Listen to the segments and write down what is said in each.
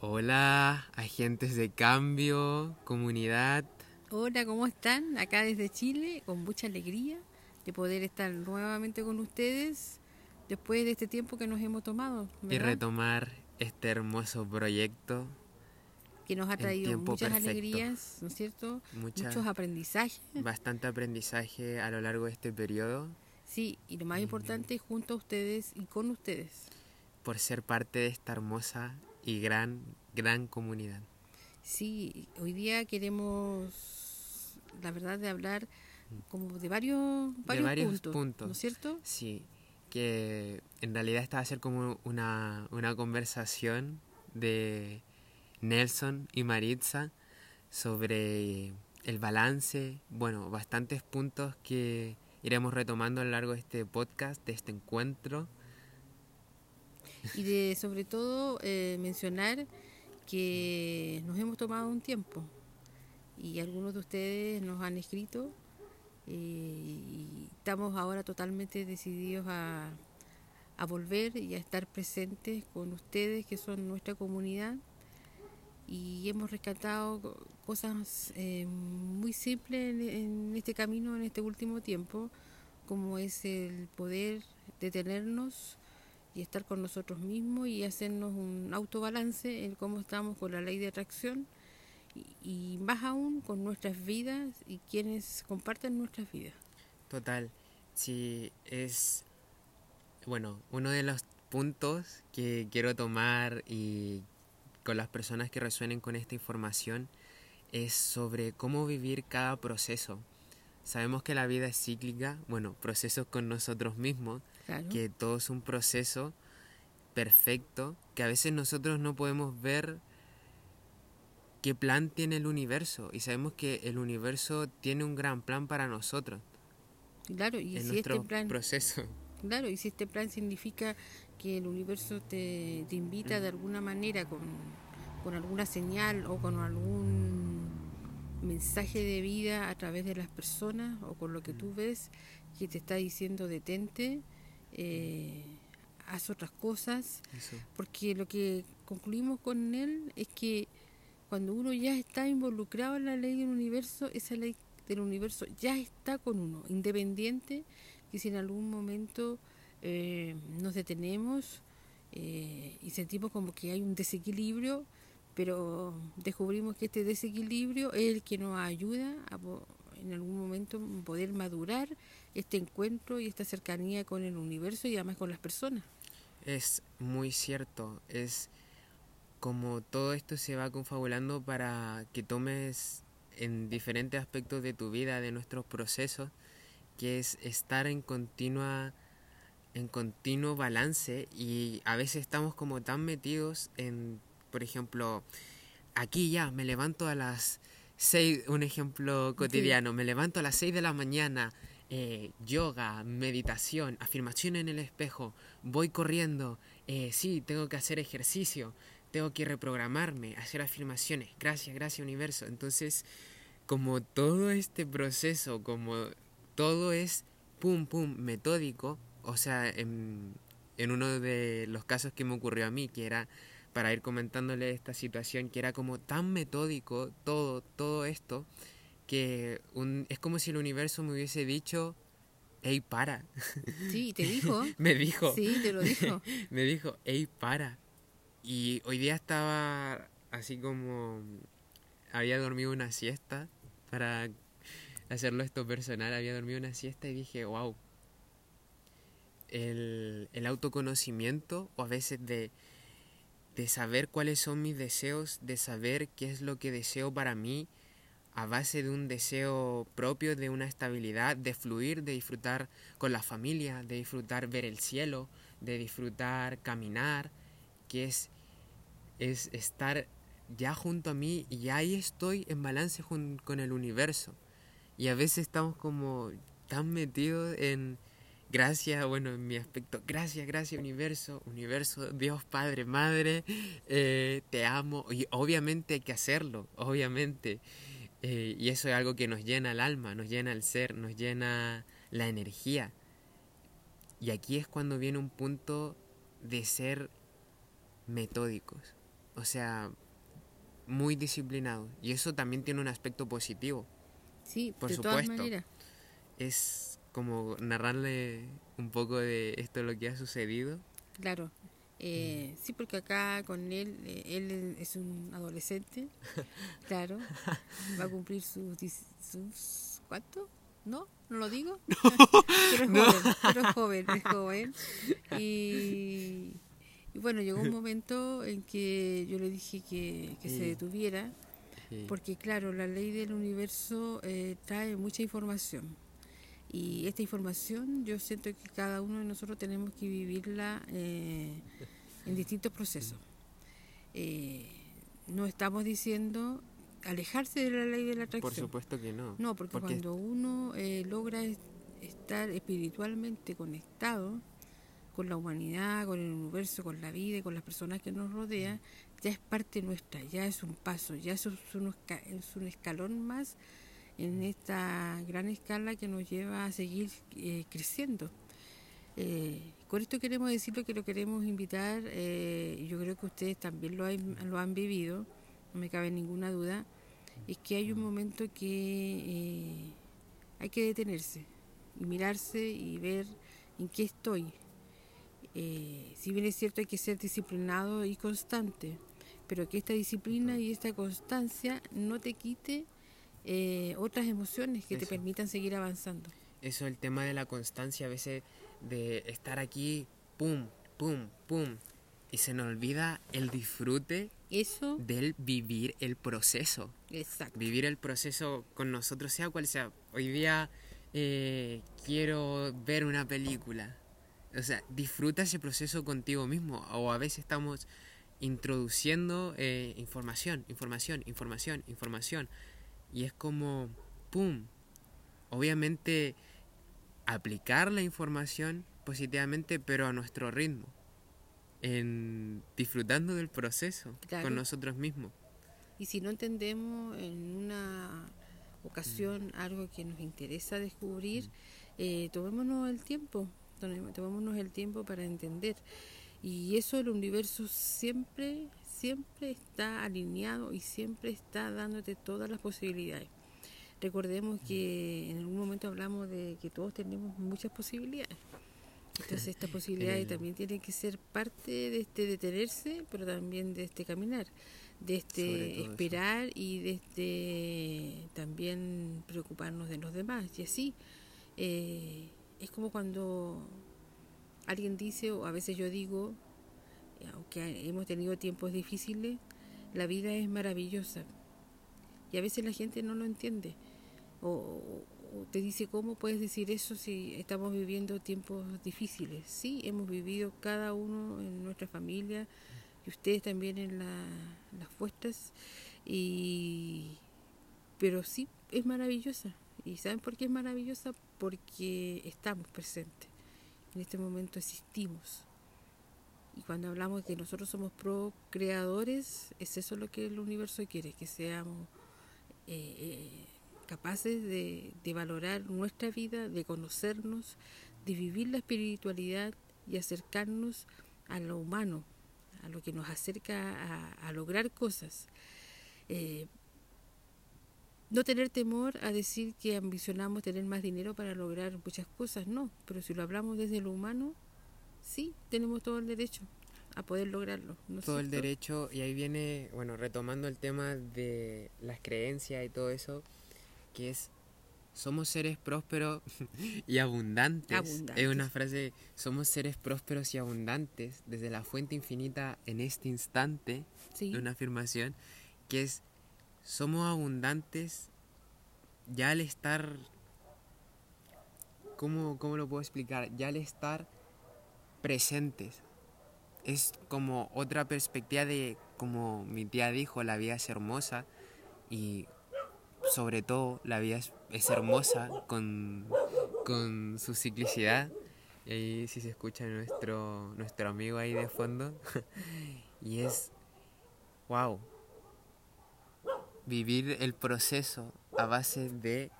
Hola, agentes de cambio, comunidad. Hola, ¿cómo están? Acá desde Chile, con mucha alegría de poder estar nuevamente con ustedes después de este tiempo que nos hemos tomado. Y retomar este hermoso proyecto. Que nos ha traído muchas alegrías, ¿no es cierto? Muchos aprendizajes. Bastante aprendizaje a lo largo de este periodo. Sí, y lo más importante, junto a ustedes y con ustedes. Por ser parte de esta hermosa y gran, gran comunidad. Sí, hoy día queremos, la verdad, de hablar como de varios, varios, puntos, ¿no es cierto? Sí, que en realidad esta va a ser como una, una conversación de Nelson y Maritza sobre el balance, bueno, bastantes puntos que iremos retomando a lo largo de este podcast, de este encuentro y de sobre todo eh, mencionar que nos hemos tomado un tiempo. Y algunos de ustedes nos han escrito eh, y estamos ahora totalmente decididos a, a, volver y a estar presentes con ustedes que son nuestra comunidad. Y hemos rescatado cosas eh, muy simples en, en este camino, en este último tiempo, como es el poder detenernos y estar con nosotros mismos y hacernos un autobalance en cómo estamos con la ley de atracción y, más aún con nuestras vidas y quienes comparten nuestras vidas. Total, sí, es, bueno, uno de los puntos que quiero tomar y con las personas que resuenen con esta información es sobre cómo vivir cada proceso. Sabemos que la vida es cíclica, bueno, procesos con nosotros mismos, que todo es un proceso perfecto, que a veces nosotros no podemos ver qué plan tiene el universo y sabemos que el universo tiene un gran plan para nosotros. Claro, y si este plan, proceso. Claro, y si este plan significa que el universo te, te invita de alguna manera con, con alguna señal o con algún mensaje de vida a través de las personas o con lo que tú ves que te está diciendo detente, eh, haz otras cosas, porque lo que concluimos con él es que cuando uno ya está involucrado en la ley del universo, esa ley del universo ya está con uno, independiente que si en algún momento eh, nos detenemos eh, y sentimos como que hay un desequilibrio, pero descubrimos que este desequilibrio es el que nos ayuda a en algún momento poder madurar este encuentro y esta cercanía con el universo y además con las personas. Es muy cierto, es como todo esto se va confabulando para que tomes en diferentes aspectos de tu vida, de nuestros procesos, que es estar en continua en continuo balance y a veces estamos como tan metidos en, por ejemplo, aquí ya me levanto a las seis, un ejemplo cotidiano, me levanto a las 6 de la mañana, eh, yoga, meditación, afirmación en el espejo, voy corriendo, eh, sí, tengo que hacer ejercicio, tengo que reprogramarme, hacer afirmaciones, gracias, gracias universo. Entonces, como todo este proceso, como todo es pum, pum, metódico, o sea, en, en uno de los casos que me ocurrió a mí, que era para ir comentándole esta situación que era como tan metódico todo, todo esto, que un, es como si el universo me hubiese dicho, hey, para. Sí, te dijo. me dijo. Sí, te lo dijo. me dijo, hey, para. Y hoy día estaba así como, había dormido una siesta para hacerlo esto personal, había dormido una siesta y dije, wow, el, el autoconocimiento o a veces de de saber cuáles son mis deseos, de saber qué es lo que deseo para mí, a base de un deseo propio, de una estabilidad, de fluir, de disfrutar con la familia, de disfrutar ver el cielo, de disfrutar caminar, que es, es estar ya junto a mí y ahí estoy en balance con el universo. Y a veces estamos como tan metidos en Gracias, bueno, en mi aspecto, gracias, gracias universo, universo, Dios Padre, Madre, eh, te amo. Y obviamente hay que hacerlo, obviamente. Eh, y eso es algo que nos llena el alma, nos llena el ser, nos llena la energía. Y aquí es cuando viene un punto de ser metódicos. O sea, muy disciplinado. Y eso también tiene un aspecto positivo. Sí, por de supuesto. Todas maneras. Es como narrarle un poco de esto lo que ha sucedido. Claro. Eh, sí, porque acá con él, eh, él es un adolescente, claro, va a cumplir sus, sus ¿cuánto? ¿No? ¿No lo digo? pero es joven, pero es joven, es joven. Y, bueno, llegó un momento en que yo le dije que, se detuviera, porque claro, la ley del universo eh, trae mucha información y esta información yo siento que cada uno de nosotros tenemos que vivirla eh, en distintos procesos. Eh, no estamos diciendo alejarse de la ley de la atracción. Por supuesto que no. No, porque, cuando uno eh, logra estar espiritualmente conectado con la humanidad, con el universo, con la vida y con las personas que nos rodean, ya es parte nuestra, ya es un paso, ya es un, es un escalón más en esta gran escala que nos lleva a seguir eh, creciendo. Eh, con esto queremos decir lo que lo queremos invitar, eh, yo creo que ustedes también lo, lo han vivido, no me cabe ninguna duda, es que hay un momento que hay que detenerse y mirarse y ver en qué estoy. si bien es cierto hay que ser disciplinado y constante, pero que esta disciplina y esta constancia no te quite eh, otras emociones que te permitan seguir avanzando. Eso, el tema de la constancia, a veces de estar aquí, pum, pum, pum, y se nos olvida el disfrute Eso. del vivir el proceso. Exacto. Vivir el proceso con nosotros, sea cual sea. Hoy día eh, quiero ver una película. O sea, disfruta ese proceso contigo mismo. O a veces estamos introduciendo eh, información, información, información, información. Y es como, ¡pum! Obviamente aplicar la información positivamente, pero a nuestro ritmo, en disfrutando del proceso con nosotros mismos. Y si no entendemos en una ocasión mm. algo que nos interesa descubrir, mm. eh, tomémonos el tiempo, tomémonos el tiempo para entender. Y eso el universo siempre siempre está alineado y siempre está dándote todas las posibilidades. Recordemos que en algún momento hablamos de que todos tenemos muchas posibilidades. Entonces estas posibilidades también tienen que ser parte de este detenerse, pero también de este caminar, de este esperar y de este también preocuparnos de los demás. Y así eh, es como cuando alguien dice, o a veces yo digo, aunque hemos tenido tiempos difíciles, la vida es maravillosa. Y a veces la gente no lo entiende. O, te dice, ¿cómo puedes decir eso si estamos viviendo tiempos difíciles? Sí, hemos vivido cada uno en nuestra familia y ustedes también en las vuestras. Y, pero sí, es maravillosa. ¿Y saben por qué es maravillosa? Porque estamos presentes. En este momento existimos. Y cuando hablamos de que nosotros somos procreadores, es eso lo que el universo quiere, que seamos eh, eh, capaces de, valorar nuestra vida, de conocernos, de vivir la espiritualidad y acercarnos a lo humano, a lo que nos acerca a, lograr cosas. Eh, no tener temor a decir que ambicionamos tener más dinero para lograr muchas cosas, no, pero si lo hablamos desde lo humano, sí, tenemos todo el derecho a poder lograrlo. todo el derecho, y ahí viene, bueno, retomando el tema de las creencias y todo eso, que es, somos seres prósperos y abundantes. Es una frase, somos seres prósperos y abundantes desde la fuente infinita en este instante, sí. una afirmación, que es, somos abundantes ya al estar, ¿cómo, cómo lo puedo explicar? Ya al estar presentes. Es como otra perspectiva de, como mi tía dijo, la vida es hermosa y sobre todo la vida es, hermosa con, con, su ciclicidad. Y ahí si se escucha nuestro, nuestro amigo ahí de fondo. y es, wow, vivir el proceso a base de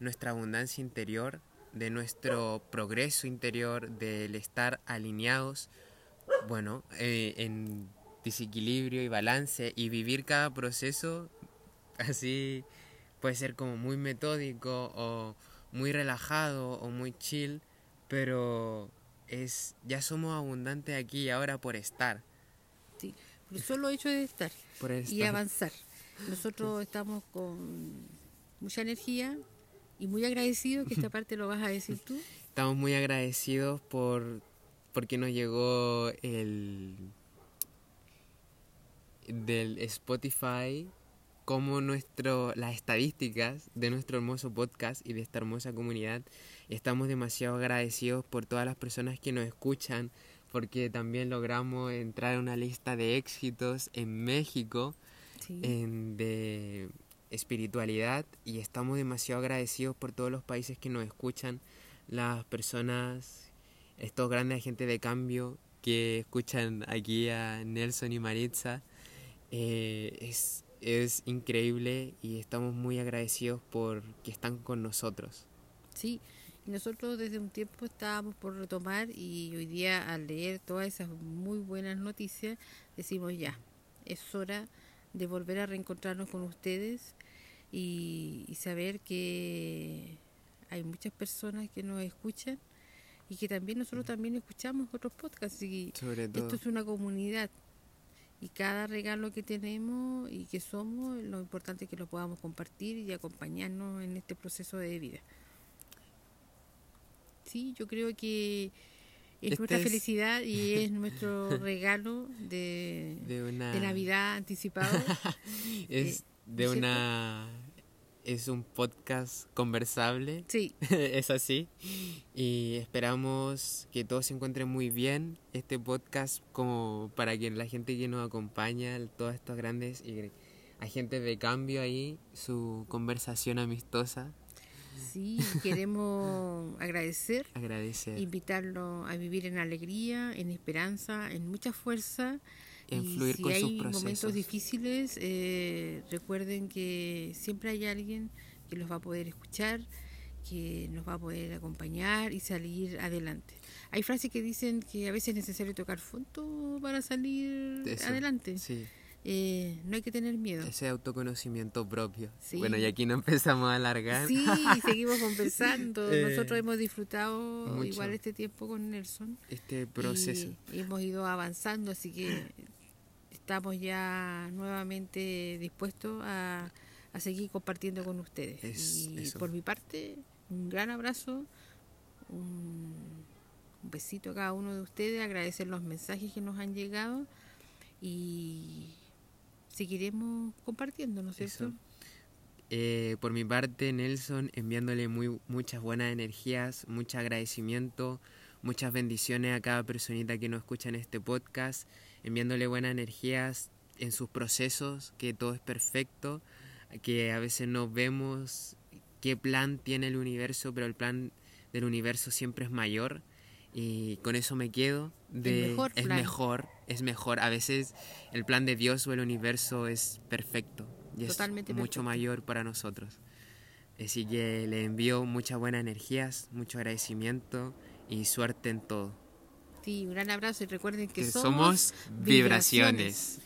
nuestra abundancia interior de nuestro progreso interior, del estar alineados, bueno, eh, en desequilibrio y balance y vivir cada proceso así puede ser como muy metódico o muy relajado o muy chill, pero es ya somos abundantes aquí y ahora por estar. Sí, por el solo hecho de estar, y avanzar. Nosotros estamos con mucha energía y muy agradecidos, que esta parte lo vas a decir tú. Estamos muy agradecidos por porque nos llegó el del Spotify como nuestro, las estadísticas de nuestro hermoso podcast y de esta hermosa comunidad. Estamos demasiado agradecidos por todas las personas que nos escuchan, porque también logramos entrar a una lista de éxitos en México en, de espiritualidad y estamos demasiado agradecidos por todos los países que nos escuchan, las personas, estos grandes agentes de cambio que escuchan aquí a Nelson y Maritza. Eh, es es increíble y estamos muy agradecidos por que están con nosotros. Sí, nosotros desde un tiempo estábamos por retomar y hoy día al leer todas esas muy buenas noticias decimos ya, es hora de volver a reencontrarnos con ustedes y, saber que hay muchas personas que nos escuchan y que también nosotros también escuchamos otros podcasts y esto es una comunidad y cada regalo que tenemos y que somos, lo importante es que lo podamos compartir y acompañarnos en este proceso de vida. Sí, yo creo que es este nuestra felicidad y es nuestro regalo de, de, Navidad anticipado. es eh, de una es un podcast conversable. Sí. es así. Y esperamos que todos se encuentren muy bien. Este podcast como para que la gente que nos acompaña, todos estos grandes agentes de cambio ahí, su conversación amistosa. Sí, queremos agradecer. Agradecer. Invitarlo a vivir en alegría, en esperanza, en mucha fuerza y si hay momentos difíciles, eh, recuerden que siempre hay alguien que los va a poder escuchar, que nos va a poder acompañar y salir adelante. Hay frases que dicen que a veces es necesario tocar fondo para salir adelante. Eh, no hay que tener miedo. Ese autoconocimiento propio. Bueno, y aquí no empezamos a alargar. Sí, seguimos conversando. Eh, Nosotros hemos disfrutado igual este tiempo con Nelson. Este proceso. y hemos ido avanzando, así que estamos ya nuevamente dispuestos a, seguir compartiendo con ustedes. y por mi parte, un gran abrazo, un, besito a cada uno de ustedes, agradecer los mensajes que nos han llegado y seguiremos compartiendo, ¿no es cierto? Eh, por mi parte, Nelson, enviándole muy, muchas buenas energías, mucho agradecimiento, muchas bendiciones a cada personita que nos escucha en este podcast enviándole buenas energías en sus procesos, que todo es perfecto, que a veces no vemos qué plan tiene el universo, pero el plan del universo siempre es mayor y con eso me quedo. De, es mejor, es mejor. A veces el plan de Dios o el universo es perfecto y es mucho mayor para nosotros. Así que le envío muchas buenas energías, mucho agradecimiento y suerte en todo un gran abrazo y recuerden que, somos, vibraciones.